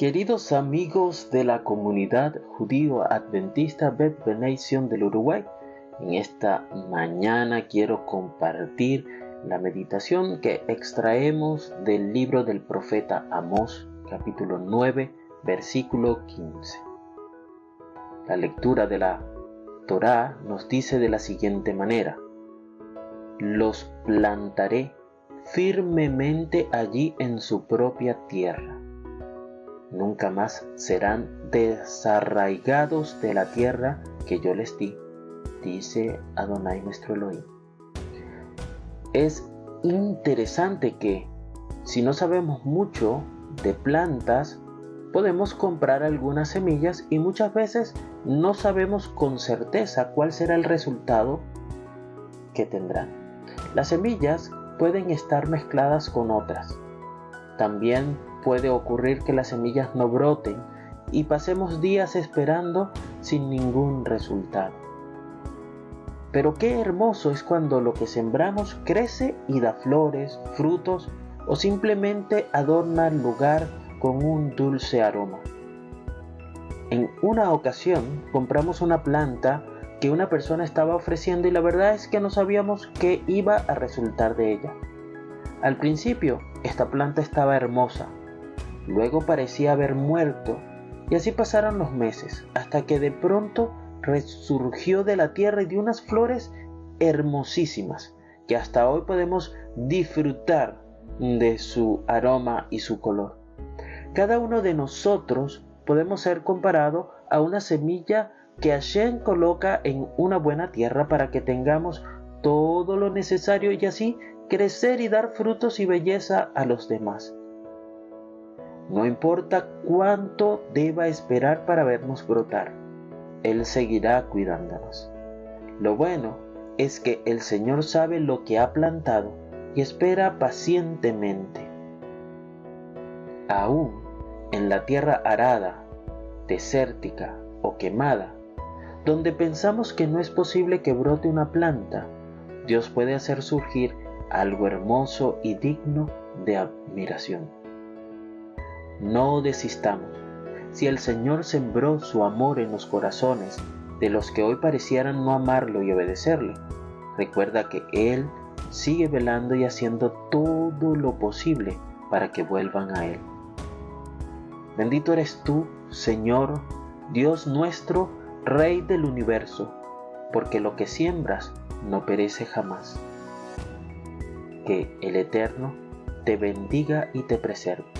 Queridos amigos de la comunidad judío adventista Bet Benation del Uruguay, en esta mañana quiero compartir la meditación que extraemos del libro del profeta Amós, capítulo 9, versículo 15. La lectura de la Torá nos dice de la siguiente manera: Los plantaré firmemente allí en su propia tierra nunca más serán desarraigados de la tierra que yo les di, dice Adonai nuestro Elohim. Es interesante que si no sabemos mucho de plantas, podemos comprar algunas semillas y muchas veces no sabemos con certeza cuál será el resultado que tendrán. Las semillas pueden estar mezcladas con otras. También puede ocurrir que las semillas no broten y pasemos días esperando sin ningún resultado. Pero qué hermoso es cuando lo que sembramos crece y da flores, frutos o simplemente adorna el lugar con un dulce aroma. En una ocasión compramos una planta que una persona estaba ofreciendo y la verdad es que no sabíamos qué iba a resultar de ella. Al principio, esta planta estaba hermosa, luego parecía haber muerto, y así pasaron los meses, hasta que de pronto resurgió de la tierra y dio unas flores hermosísimas, que hasta hoy podemos disfrutar de su aroma y su color. Cada uno de nosotros podemos ser comparado a una semilla que Hashem coloca en una buena tierra para que tengamos todo lo necesario y así crecer y dar frutos y belleza a los demás. No importa cuánto deba esperar para vernos brotar, Él seguirá cuidándonos. Lo bueno es que el Señor sabe lo que ha plantado y espera pacientemente. Aún en la tierra arada, desértica o quemada, donde pensamos que no es posible que brote una planta, Dios puede hacer surgir algo hermoso y digno de admiración no desistamos. Si el Señor sembró su amor en los corazones de los que hoy parecieran no amarlo y obedecerle, recuerda que Él sigue velando y haciendo todo lo posible para que vuelvan a Él. Bendito eres tú, Señor, Dios nuestro, Rey del universo, porque lo que siembras no perece jamás. Que el Eterno te bendiga y te preserve